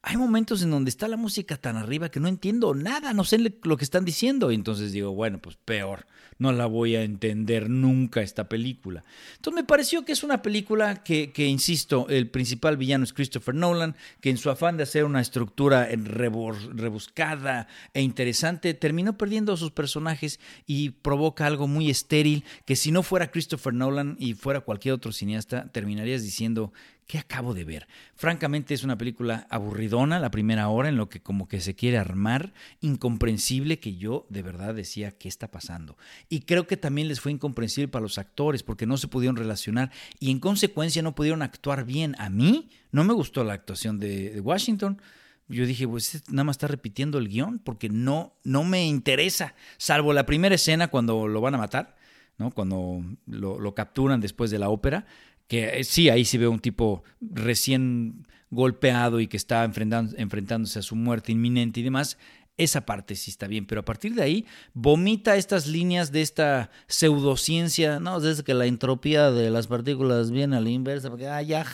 hay momentos en donde está la música tan arriba que no entiendo nada, no sé lo que están diciendo. Y entonces digo, bueno, pues peor, no la voy a entender nunca esta película. Entonces me pareció que es una película que, que insisto, el principal villano es Christopher Nolan, que en su afán de hacer una estructura rebuscada e interesante, terminó perdiendo a sus personajes y provoca algo muy estéril que si no fuera Christopher Nolan y fuera cualquier otro cineasta, terminarías diciendo ¿Qué acabo de ver? Francamente es una película aburridona la primera hora en lo que como que se quiere armar, incomprensible que yo de verdad decía qué está pasando. Y creo que también les fue incomprensible para los actores porque no se pudieron relacionar y en consecuencia no pudieron actuar bien. A mí no me gustó la actuación de, Washington. Yo dije, pues este nada más está repitiendo el guion porque no, no me interesa, salvo la primera escena cuando lo van a matar, ¿no? cuando lo, lo capturan después de la ópera que eh, sí, ahí sí veo un tipo recién golpeado y que está enfrentándose a su muerte inminente y demás. Esa parte sí está bien, pero a partir de ahí vomita estas líneas de esta pseudociencia, no, desde que la entropía de las partículas viene a la inversa, porque, ay, ya,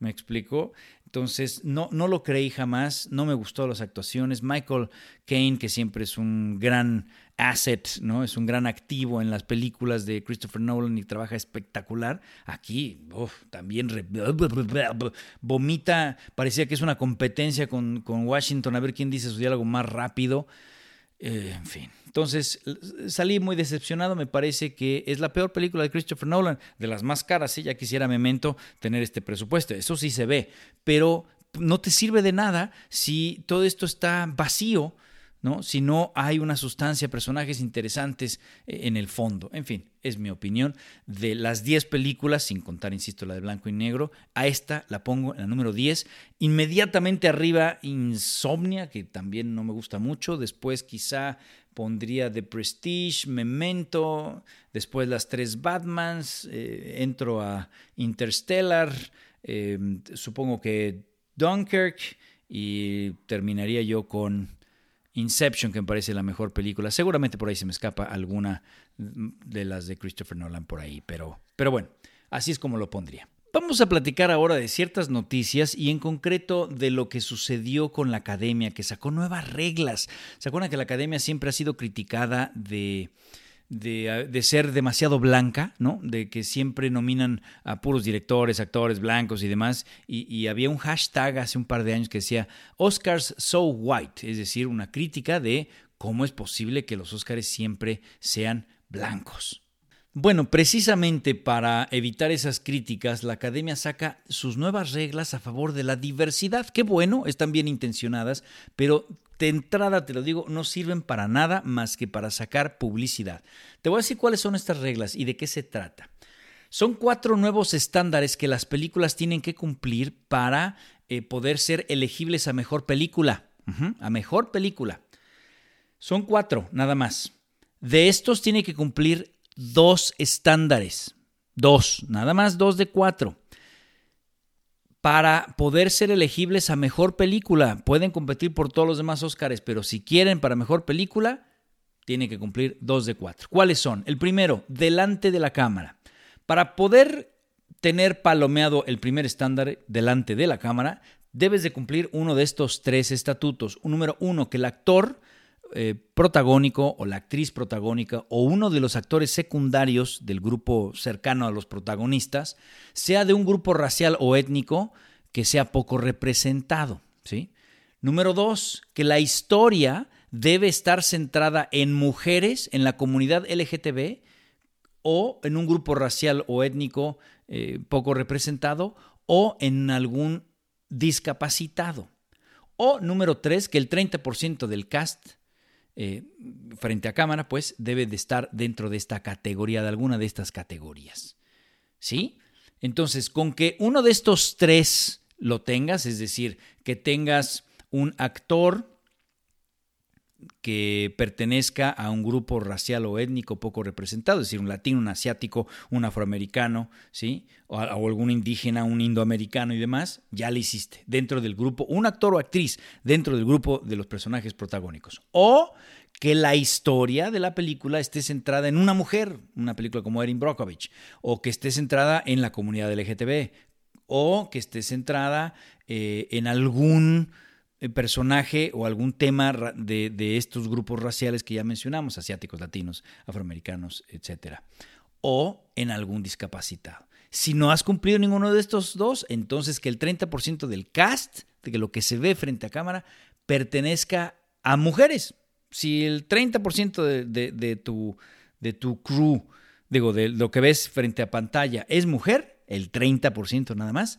me explicó. Entonces, no, no lo creí jamás, no me gustó las actuaciones. Michael Caine, que siempre es un gran asset, ¿no? Es un gran activo en las películas de Christopher Nolan y trabaja espectacular. Aquí, también vomita, parecía que es una competencia con, con, Washington, a ver quién dice su diálogo más rápido. Eh, en fin, entonces salí muy decepcionado, me parece que es la peor película de Christopher Nolan, de las más caras, sí, ya quisiera Memento tener este presupuesto, eso sí se ve, pero no te sirve de nada si todo esto está vacío ¿no? Si no hay una sustancia, personajes interesantes eh, en el fondo. En fin, es mi opinión. De las 10 películas, sin contar, insisto, la de blanco y negro, a esta la pongo en la número 10. Inmediatamente arriba, Insomnia, que también no me gusta mucho. Después quizá pondría The Prestige, Memento. Después las tres Batmans. Eh, entro a Interstellar. Eh, supongo que Dunkirk. Y terminaría yo con Inception, que me parece la mejor película. Seguramente por ahí se me escapa alguna de las de Christopher Nolan por ahí, pero, pero bueno, así es como lo pondría. Vamos a platicar ahora de ciertas noticias y en concreto de lo que sucedió con la academia, que sacó nuevas reglas. ¿Se acuerdan que la academia siempre ha sido criticada de de, ser demasiado blanca, ¿no? De que siempre nominan a puros directores, actores blancos y demás. Y, había un hashtag hace un par de años que decía Oscars so white, es decir, una crítica de cómo es posible que los Oscars siempre sean blancos. Bueno, precisamente para evitar esas críticas, la academia saca sus nuevas reglas a favor de la diversidad. Qué bueno, están bien intencionadas, pero de entrada te lo digo, no sirven para nada más que para sacar publicidad. Te voy a decir cuáles son estas reglas y de qué se trata. Son cuatro nuevos estándares que las películas tienen que cumplir para eh, poder ser elegibles a mejor película. a mejor película. Son cuatro, nada más. De estos tiene que cumplir dos estándares. Dos, nada más dos de cuatro para poder ser elegibles a mejor película. Pueden competir por todos los demás Óscares, pero si quieren para mejor película, tienen que cumplir dos de cuatro. ¿Cuáles son? El primero, delante de la cámara. Para poder tener palomeado el primer estándar delante de la cámara, debes de cumplir uno de estos tres estatutos. Número uno, que el actor eh, protagónico o la actriz protagónica o uno de los actores secundarios del grupo cercano a los protagonistas sea de un grupo racial o étnico que sea poco representado. ¿sí? Número dos, que la historia debe estar centrada en mujeres, en la comunidad LGTB o en un grupo racial o étnico eh, poco representado o en algún discapacitado. O número tres, que el 30% del cast eh, frente a cámara, pues debe de estar dentro de esta categoría, de alguna de estas categorías. ¿Sí? Entonces, con que uno de estos tres lo tengas, es decir, que tengas un actor que pertenezca a un grupo racial o étnico poco representado, es decir, un latino, un asiático, un afroamericano, ¿sí? O, algún indígena, un indoamericano y demás, ya lo hiciste dentro del grupo, un actor o actriz dentro del grupo de los personajes protagónicos. O que la historia de la película esté centrada en una mujer, una película como Erin Brockovich, o que esté centrada en la comunidad LGTB, o que esté centrada eh, en algún personaje o algún tema de, de, estos grupos raciales que ya mencionamos, asiáticos, latinos, afroamericanos, etc. O en algún discapacitado. Si no has cumplido ninguno de estos dos, entonces que el 30% del cast, de que lo que se ve frente a cámara, pertenezca a mujeres. Si el 30% de, de, tu, de tu crew, digo, de lo que ves frente a pantalla es mujer, el 30% nada más,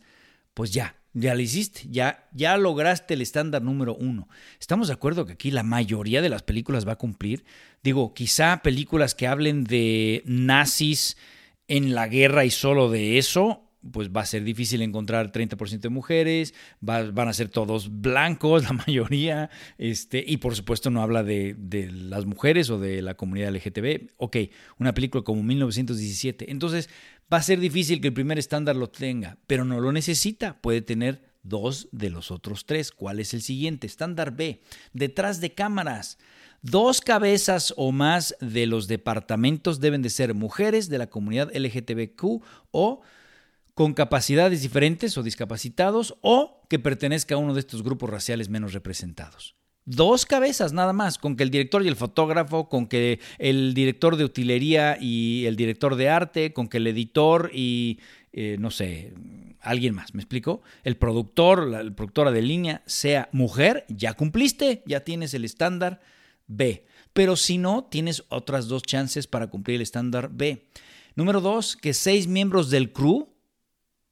pues ya, ya lo hiciste, ya, ya lograste el estándar número uno. Estamos de acuerdo que aquí la mayoría de las películas va a cumplir. Digo, quizá películas que hablen de nazis en la guerra y solo de eso, pues va a ser difícil encontrar 30% de mujeres, van a ser todos blancos, la mayoría, este, y por supuesto no habla de, de, las mujeres o de la comunidad LGTB. Ok, una película como 1917. Entonces, Va a ser difícil que el primer estándar lo tenga, pero no lo necesita. Puede tener dos de los otros tres. ¿Cuál es el siguiente? Estándar B. Detrás de cámaras. Dos cabezas o más de los departamentos deben de ser mujeres de la comunidad LGTBQ o con capacidades diferentes o discapacitados o que pertenezca a uno de estos grupos raciales menos representados. Dos cabezas nada más, con que el director y el fotógrafo, con que el director de utilería y el director de arte, con que el editor y, eh, no sé, alguien más, ¿me explico? El productor, la, productora de línea sea mujer, ya cumpliste, ya tienes el estándar B. Pero si no, tienes otras dos chances para cumplir el estándar B. Número dos, que seis miembros del crew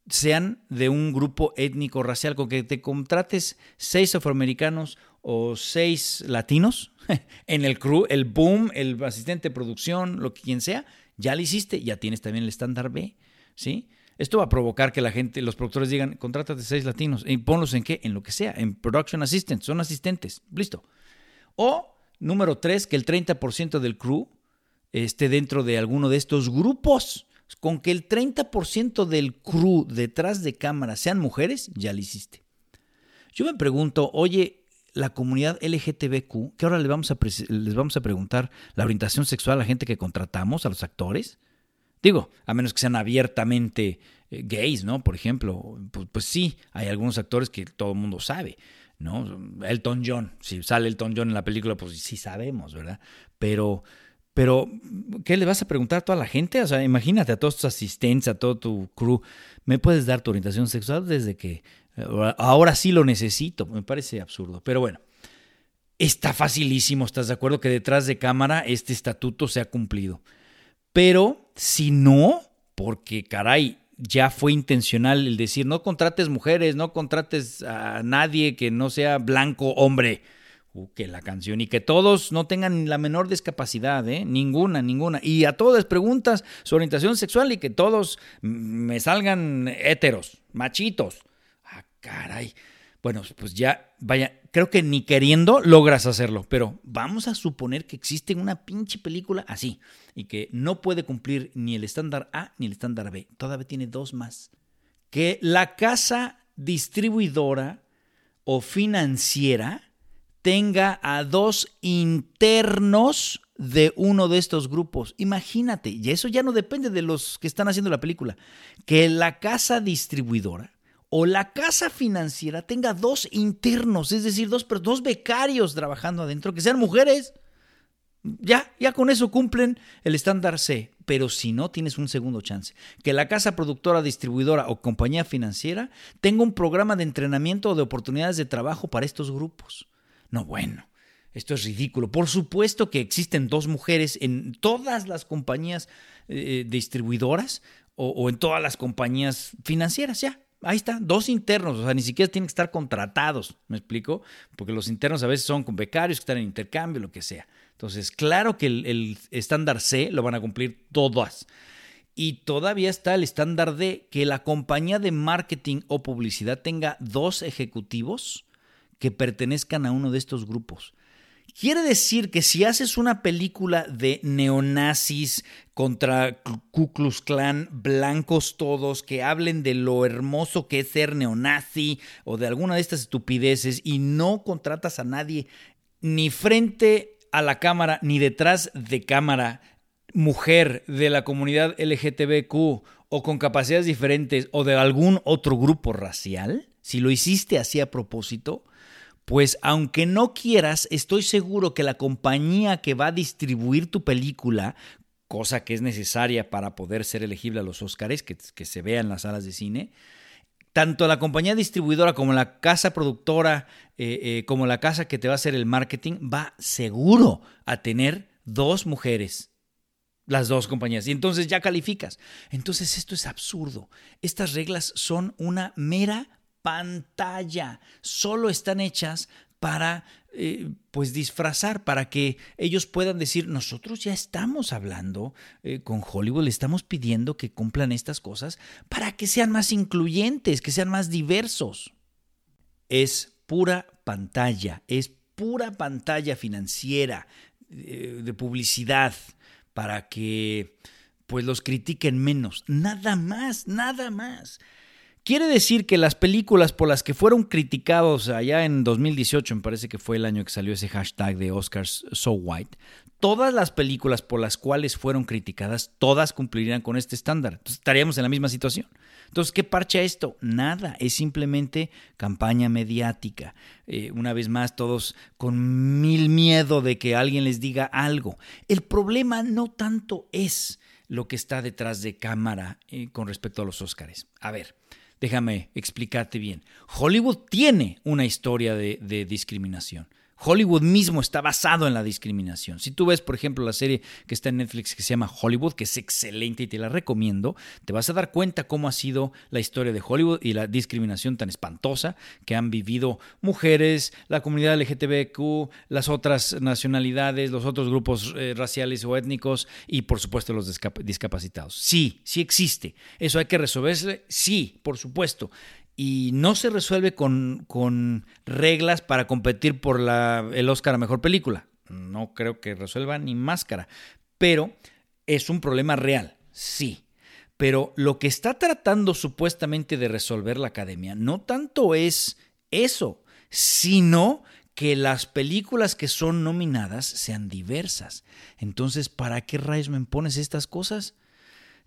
sean de un grupo étnico racial, con que te contrates seis afroamericanos o seis latinos en el crew, el boom, el asistente de producción, lo que quien sea, ya lo hiciste, ya tienes también el estándar B, ¿sí? Esto va a provocar que la gente, los productores digan, contrátate seis latinos y ponlos en qué, en lo que sea, en production assistants, son asistentes, listo. O número tres, que el 30% del crew esté dentro de alguno de estos grupos. Con que el 30% del crew detrás de cámara sean mujeres, ya lo hiciste. Yo me pregunto, oye, la comunidad LGTBQ, que ahora les vamos, a les vamos a preguntar la orientación sexual a la gente que contratamos, a los actores. Digo, a menos que sean abiertamente eh, gays, ¿no? Por ejemplo, pues, pues, sí, hay algunos actores que todo el mundo sabe, ¿no? Elton John, si sale Elton John en la película, pues sí sabemos, ¿verdad? Pero pero, ¿qué le vas a preguntar a toda la gente? O sea, imagínate a todos tus asistentes, a todo tu crew. ¿Me puedes dar tu orientación sexual desde que ahora sí lo necesito? Me parece absurdo. Pero bueno, está facilísimo, ¿estás de acuerdo? Que detrás de cámara este estatuto se ha cumplido. Pero si no, porque caray, ya fue intencional el decir, no contrates mujeres, no contrates a nadie que no sea blanco hombre que la canción y que todos no tengan la menor discapacidad, ¿eh? ninguna, ninguna. Y a todas preguntas su orientación sexual y que todos me salgan héteros, machitos. Ah, caray. Bueno, pues ya, vaya, creo que ni queriendo logras hacerlo, pero vamos a suponer que existe una pinche película así y que no puede cumplir ni el estándar A ni el estándar B. Todavía tiene dos más. Que la casa distribuidora o financiera tenga a dos internos de uno de estos grupos. Imagínate, y eso ya no depende de los que están haciendo la película, que la casa distribuidora o la casa financiera tenga dos internos, es decir, dos, dos becarios trabajando adentro, que sean mujeres. Ya, ya con eso cumplen el estándar C, pero si no, tienes un segundo chance. Que la casa productora, distribuidora o compañía financiera tenga un programa de entrenamiento o de oportunidades de trabajo para estos grupos. No, bueno, esto es ridículo. Por supuesto que existen dos mujeres en todas las compañías eh, distribuidoras o, en todas las compañías financieras, ya. Ahí está, dos internos, o sea, ni siquiera tienen que estar contratados, ¿me explico? Porque los internos a veces son con becarios que están en intercambio, lo que sea. Entonces, claro que el estándar C lo van a cumplir todas. Y todavía está el estándar D, que la compañía de marketing o publicidad tenga dos ejecutivos que pertenezcan a uno de estos grupos. Quiere decir que si haces una película de neonazis contra Ku Klux Klan, blancos todos, que hablen de lo hermoso que es ser neonazi o de alguna de estas estupideces y no contratas a nadie ni frente a la cámara ni detrás de cámara, mujer de la comunidad LGTBQ o con capacidades diferentes o de algún otro grupo racial, si lo hiciste así a propósito, pues aunque no quieras, estoy seguro que la compañía que va a distribuir tu película, cosa que es necesaria para poder ser elegible a los Oscars, que, se vea en las salas de cine, tanto la compañía distribuidora como la casa productora, eh, eh, como la casa que te va a hacer el marketing, va seguro a tener dos mujeres. Las dos compañías. Y entonces ya calificas. Entonces esto es absurdo. Estas reglas son una mera pantalla. Solo están hechas para eh, pues disfrazar, para que ellos puedan decir, nosotros ya estamos hablando eh, con Hollywood, le estamos pidiendo que cumplan estas cosas para que sean más incluyentes, que sean más diversos. Es pura pantalla, es pura pantalla financiera, eh, de publicidad, para que pues los critiquen menos. Nada más, nada más. Quiere decir que las películas por las que fueron criticados allá en 2018, me parece que fue el año que salió ese hashtag de Oscars So White, todas las películas por las cuales fueron criticadas, todas cumplirían con este estándar. Entonces estaríamos en la misma situación. Entonces, ¿qué parcha esto? Nada, es simplemente campaña mediática. Eh, una vez más, todos con mil miedo de que alguien les diga algo. El problema no tanto es lo que está detrás de cámara eh, con respecto a los Oscars. A ver, Déjame explicarte bien. Hollywood tiene una historia de, discriminación. Hollywood mismo está basado en la discriminación. Si tú ves, por ejemplo, la serie que está en Netflix que se llama Hollywood, que es excelente y te la recomiendo, te vas a dar cuenta cómo ha sido la historia de Hollywood y la discriminación tan espantosa que han vivido mujeres, la comunidad LGTBQ, las otras nacionalidades, los otros grupos eh, raciales o étnicos y, por supuesto, los discapacitados. Sí, sí existe. Eso hay que resolverse. Sí, por supuesto y no se resuelve con, con reglas para competir por la, el Oscar a Mejor Película. No creo que resuelva ni máscara, pero es un problema real, sí. Pero lo que está tratando supuestamente de resolver la academia no tanto es eso, sino que las películas que son nominadas sean diversas. Entonces, ¿para qué rayos me pones estas cosas?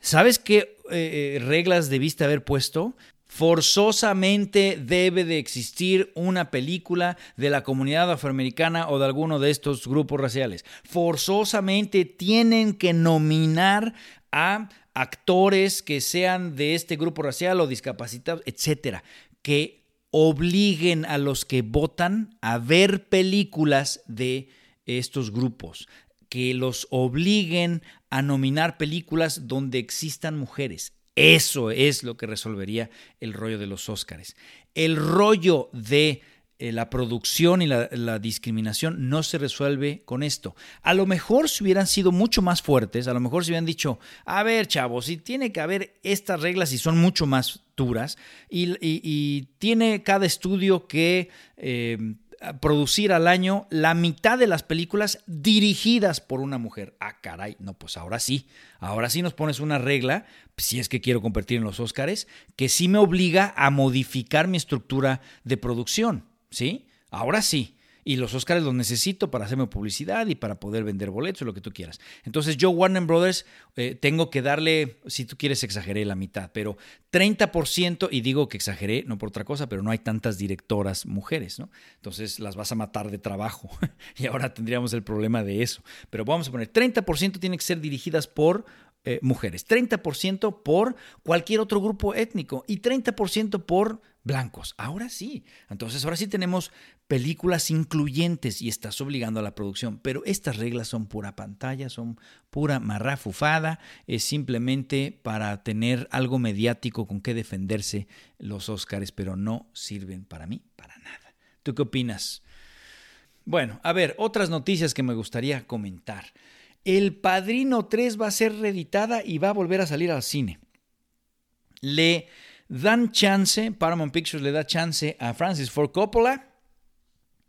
¿Sabes qué eh, eh, reglas debiste haber puesto? Forzosamente debe de existir una película de la comunidad afroamericana o de alguno de estos grupos raciales. Forzosamente tienen que nominar a actores que sean de este grupo racial o discapacitados, etcétera, que obliguen a los que votan a ver películas de estos grupos, que los obliguen a nominar películas donde existan mujeres. Eso es lo que resolvería el rollo de los Óscares. El rollo de eh, la producción y la, discriminación no se resuelve con esto. A lo mejor si hubieran sido mucho más fuertes, a lo mejor si hubieran dicho, a ver chavos, si tiene que haber estas reglas y son mucho más duras, y, tiene cada estudio que eh, producir al año la mitad de las películas dirigidas por una mujer. Ah, caray, no, pues ahora sí. Ahora sí nos pones una regla, si es que quiero competir en los Óscares, que sí me obliga a modificar mi estructura de producción, ¿sí? Ahora sí y los Oscars los necesito para hacerme publicidad y para poder vender boletos, lo que tú quieras. Entonces yo Warner Brothers eh, tengo que darle, si tú quieres exageré la mitad, pero 30%, y digo que exageré, no por otra cosa, pero no hay tantas directoras mujeres, ¿no? Entonces las vas a matar de trabajo y ahora tendríamos el problema de eso. Pero vamos a poner, 30% tienen que ser dirigidas por eh, mujeres, 30% por cualquier otro grupo étnico y 30% por blancos. Ahora sí. Entonces, ahora sí tenemos películas incluyentes y estás obligando a la producción. Pero estas reglas son pura pantalla, son pura marrafufada. Es simplemente para tener algo mediático con que defenderse los Óscares, pero no sirven para mí para nada. ¿Tú qué opinas? Bueno, a ver, otras noticias que me gustaría comentar. El Padrino 3 va a ser reeditada y va a volver a salir al cine. Le dan chance, Paramount Pictures le da chance a Francis Ford Coppola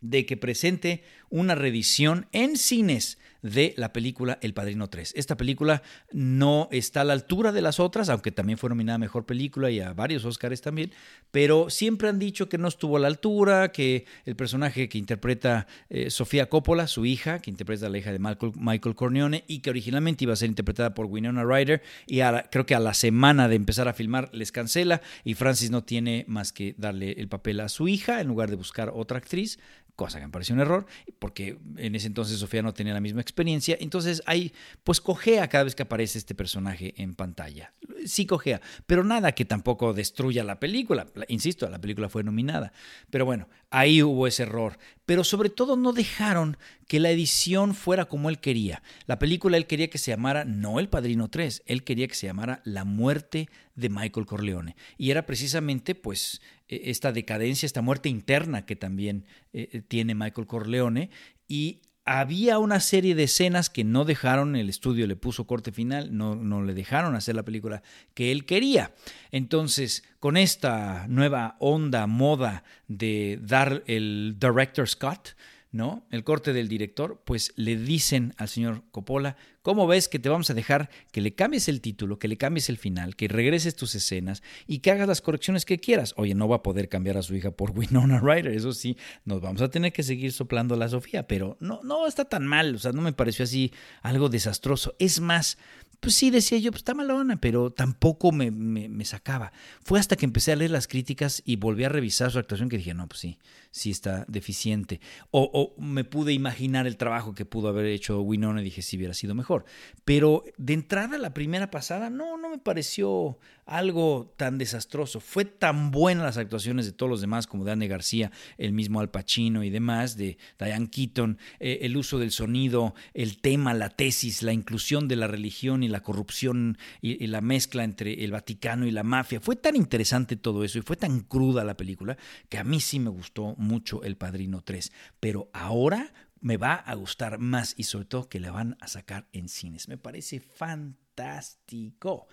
de que presente una reedición en cines de la película El Padrino 3. Esta película no está a la altura de las otras, aunque también fue nominada a Mejor Película y a varios Oscars también, pero siempre han dicho que no estuvo a la altura, que el personaje que interpreta eh, Sofía Coppola, su hija, que interpreta a la hija de Michael, Michael y que originalmente iba a ser interpretada por Winona Ryder y creo que a la semana de empezar a filmar les cancela y Francis no tiene más que darle el papel a su hija en lugar de buscar otra actriz cosa que me pareció un error, porque en ese entonces Sofía no tenía la misma experiencia, entonces ahí pues cojea cada vez que aparece este personaje en pantalla. Sí cojea, pero nada que tampoco destruya la película, insisto, la película fue nominada, pero bueno, ahí hubo ese error, pero sobre todo no dejaron que la edición fuera como él quería. La película él quería que se llamara no El Padrino 3, él quería que se llamara La muerte de Michael Corleone, y era precisamente pues e, esta decadencia, esta muerte interna que también eh, eh, tiene Michael Corleone. Y había una serie de escenas que no dejaron, el estudio le puso corte final, no, no le dejaron hacer la película que él quería. Entonces, con esta nueva onda, moda de dar el director Scott, ¿no? El corte del director, pues le dicen al señor Coppola, ¿cómo ves que te vamos a dejar que le cambies el título, que le cambies el final, que regreses tus escenas y que hagas las correcciones que quieras? Oye, no va a poder cambiar a su hija por Winona Ryder, eso sí, nos vamos a tener que seguir soplando la Sofía, pero no, no está tan mal, o sea, no me pareció así algo desastroso. Es más, pues sí, decía yo, pues está malona, pero tampoco me, me, sacaba. Fue hasta que empecé a leer las críticas y volví a revisar su actuación que dije, no, pues sí, sí está deficiente. O, o me pude imaginar el trabajo que pudo haber hecho Winona y dije, si hubiera sido mejor. Pero de entrada, la primera pasada, no, no me pareció algo tan desastroso. Fue tan buena las actuaciones de todos los demás, como de García, el mismo Al Pacino y demás, de Diane Keaton, eh, el uso del sonido, el tema, la tesis, la inclusión de la religión y la corrupción y, y, la mezcla entre el Vaticano y la mafia. Fue tan interesante todo eso y fue tan cruda la película que a mí sí me gustó mucho El Padrino 3. Pero ahora me va a gustar más y sobre todo que la van a sacar en cines. Me parece fantástico.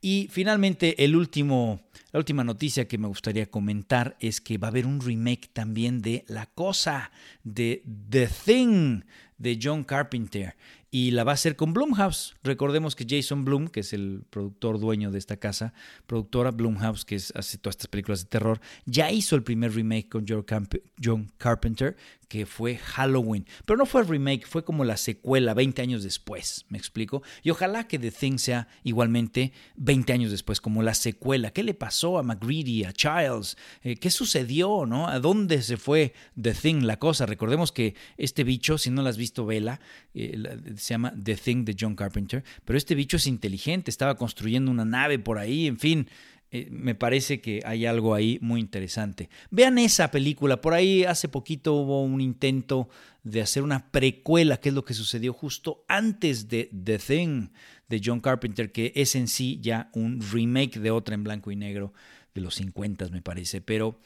Y finalmente, el último, la última noticia que me gustaría comentar es que va a haber un remake también de La Cosa, de The Thing, de John Carpenter y la va a hacer con Blumhouse. Recordemos que Jason Blum, que es el productor dueño de esta casa, productora Blumhouse, que hace todas estas películas de terror, ya hizo el primer remake con John Carpenter, que fue Halloween. Pero no fue el remake, fue como la secuela 20 años después, ¿me explico? Y ojalá que The Thing sea igualmente 20 años después, como la secuela. ¿Qué le pasó a McGreedy, a Childs? Eh, ¿Qué sucedió, no? ¿A dónde se fue The Thing, la cosa? Recordemos que este bicho, si no lo has visto, vela, eh, se llama The Thing de John Carpenter, pero este bicho es inteligente, estaba construyendo una nave por ahí, en fin, eh, me parece que hay algo ahí muy interesante. Vean esa película, por ahí hace poquito hubo un intento de hacer una precuela, que es lo que sucedió justo antes de The Thing de John Carpenter, que es en sí ya un remake de otra en blanco y negro de los 50 me parece, pero,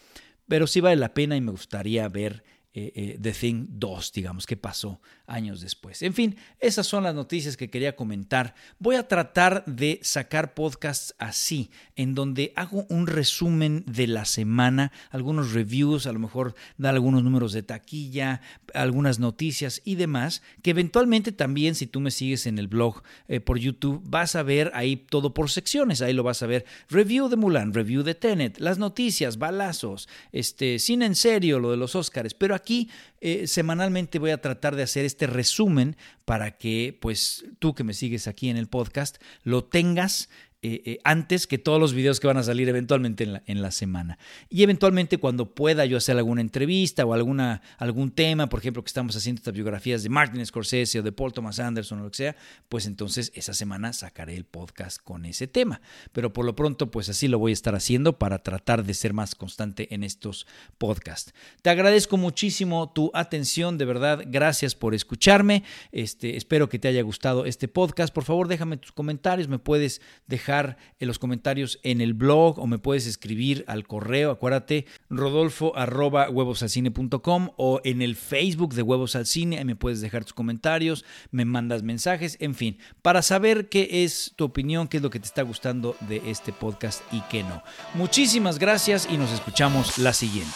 pero sí vale la pena y me gustaría ver eh, eh, The Thing 2, digamos, que pasó años después. En fin, esas son las noticias que quería comentar. Voy a tratar de sacar podcasts así, en donde hago un resumen de la semana, algunos reviews, a lo mejor dar algunos números de taquilla, algunas noticias y demás, que eventualmente también, si tú me sigues en el blog eh, por YouTube, vas a ver ahí todo por secciones. Ahí lo vas a ver. Review de Mulan, review de Tenet, las noticias, balazos, este, cine en serio, lo de los Oscars. Pero aquí eh, semanalmente voy a tratar de hacer este resumen para que pues tú que me sigues aquí en el podcast lo tengas eh, eh, antes que todos los videos que van a salir eventualmente en la, en la, semana. Y eventualmente cuando pueda yo hacer alguna entrevista o alguna, algún tema, por ejemplo, que estamos haciendo estas biografías de Martin Scorsese o de Paul Thomas Anderson o lo que sea, pues entonces esa semana sacaré el podcast con ese tema. Pero por lo pronto, pues así lo voy a estar haciendo para tratar de ser más constante en estos podcasts. Te agradezco muchísimo tu atención, de verdad, gracias por escucharme. Este, espero que te haya gustado este podcast. Por favor, déjame tus comentarios, me puedes en los comentarios en el blog o me puedes escribir al correo, acuérdate, rodolfo arroba huevosalcine.com o en el Facebook de Huevos al Cine, ahí me puedes dejar tus comentarios, me mandas mensajes, en fin, para saber qué es tu opinión, qué es lo que te está gustando de este podcast y qué no. Muchísimas gracias y nos escuchamos la siguiente.